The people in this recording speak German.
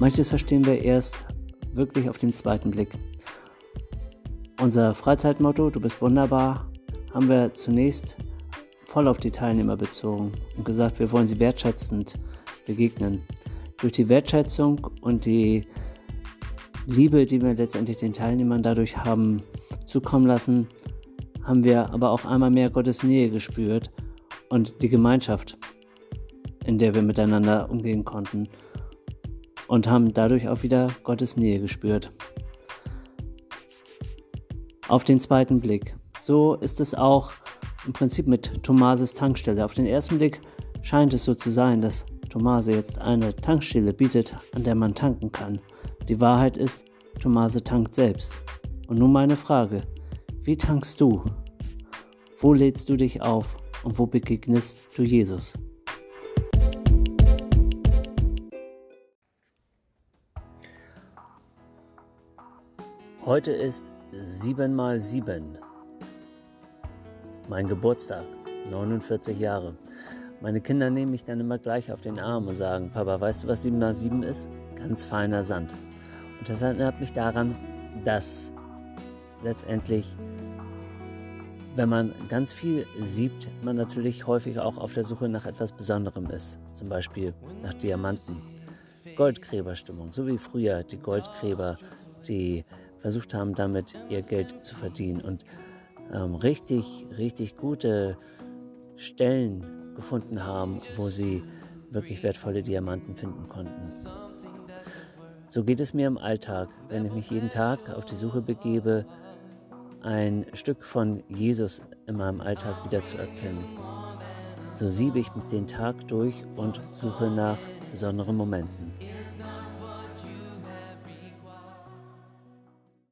Manches verstehen wir erst wirklich auf den zweiten Blick. Unser Freizeitmotto, du bist wunderbar, haben wir zunächst voll auf die Teilnehmer bezogen und gesagt, wir wollen sie wertschätzend begegnen. Durch die Wertschätzung und die Liebe, die wir letztendlich den Teilnehmern dadurch haben zukommen lassen, haben wir aber auch einmal mehr Gottes Nähe gespürt und die Gemeinschaft, in der wir miteinander umgehen konnten und haben dadurch auch wieder Gottes Nähe gespürt. Auf den zweiten Blick. So ist es auch im Prinzip mit Thomases Tankstelle. Auf den ersten Blick scheint es so zu sein, dass Tomase jetzt eine Tankstelle bietet, an der man tanken kann. Die Wahrheit ist, Tomase tankt selbst. Und nun meine Frage, wie tankst du? Wo lädst du dich auf und wo begegnest du Jesus? Heute ist 7 mal 7. Mein Geburtstag, 49 Jahre. Meine Kinder nehmen mich dann immer gleich auf den Arm und sagen, Papa, weißt du, was 7 mal 7 ist? Ganz feiner Sand. Und das erinnert mich daran, dass letztendlich, wenn man ganz viel siebt, man natürlich häufig auch auf der Suche nach etwas Besonderem ist. Zum Beispiel nach Diamanten. Goldgräberstimmung, so wie früher die Goldgräber, die versucht haben, damit ihr Geld zu verdienen und ähm, richtig, richtig gute Stellen gefunden haben, wo sie wirklich wertvolle Diamanten finden konnten. So geht es mir im Alltag, wenn ich mich jeden Tag auf die Suche begebe, ein Stück von Jesus in meinem Alltag wieder zu erkennen. So siebe ich den Tag durch und suche nach besonderen Momenten.